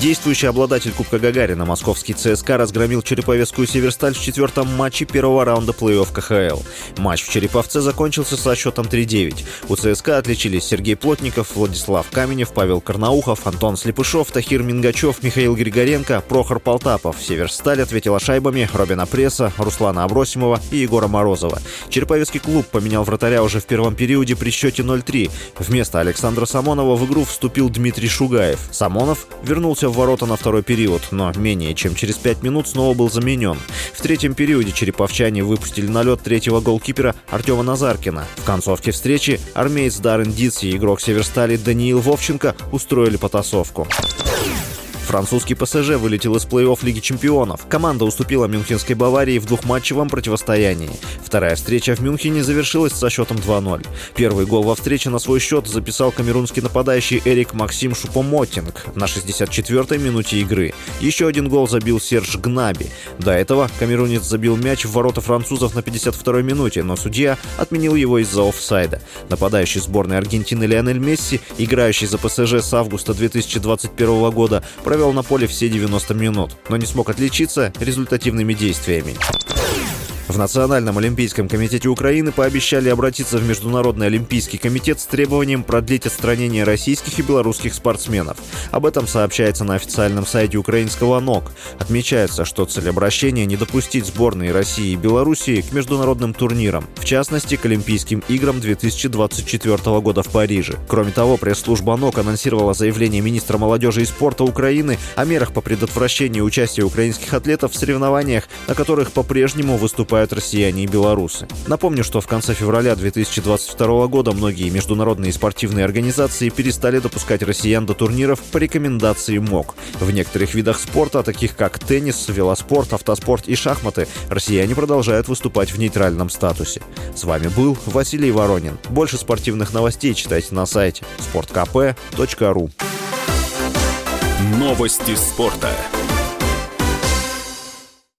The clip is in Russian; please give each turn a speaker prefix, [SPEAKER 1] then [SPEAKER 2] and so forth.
[SPEAKER 1] Действующий обладатель Кубка Гагарина, московский ЦСКА, разгромил Череповецкую Северсталь в четвертом матче первого раунда плей-офф КХЛ. Матч в Череповце закончился со счетом 3-9. У ЦСКА отличились Сергей Плотников, Владислав Каменев, Павел Карнаухов, Антон Слепышов, Тахир Мингачев, Михаил Григоренко, Прохор Полтапов. Северсталь ответила шайбами Робина Пресса, Руслана Абросимова и Егора Морозова. Череповецкий клуб поменял вратаря уже в первом периоде при счете 0-3. Вместо Александра Самонова в игру вступил Дмитрий Шугаев. Самонов вернулся в ворота на второй период, но менее чем через пять минут снова был заменен. В третьем периоде череповчане выпустили на лед третьего голкипера Артема Назаркина. В концовке встречи армеец Даррен Дитс и игрок Северстали Даниил Вовченко устроили потасовку. Французский ПСЖ вылетел из плей-офф Лиги чемпионов. Команда уступила Мюнхенской Баварии в двухматчевом противостоянии. Вторая встреча в Мюнхене завершилась со счетом 2-0. Первый гол во встрече на свой счет записал камерунский нападающий Эрик Максим Шупомотинг на 64-й минуте игры. Еще один гол забил Серж Гнаби. До этого камерунец забил мяч в ворота французов на 52-й минуте, но судья отменил его из-за офсайда. Нападающий сборной Аргентины Лионель Месси, играющий за ПСЖ с августа 2021 года, провел провел на поле все 90 минут, но не смог отличиться результативными действиями. В Национальном олимпийском комитете Украины пообещали обратиться в Международный олимпийский комитет с требованием продлить отстранение российских и белорусских спортсменов. Об этом сообщается на официальном сайте украинского НОК. Отмечается, что цель обращения – не допустить сборные России и Белоруссии к международным турнирам, в частности, к Олимпийским играм 2024 года в Париже. Кроме того, пресс-служба НОК анонсировала заявление министра молодежи и спорта Украины о мерах по предотвращению участия украинских атлетов в соревнованиях, на которых по-прежнему выступают выступают россияне и белорусы. Напомню, что в конце февраля 2022 года многие международные спортивные организации перестали допускать россиян до турниров по рекомендации МОК. В некоторых видах спорта, таких как теннис, велоспорт, автоспорт и шахматы, россияне продолжают выступать в нейтральном статусе. С вами был Василий Воронин. Больше спортивных новостей читайте на сайте sportkp.ru
[SPEAKER 2] Новости спорта.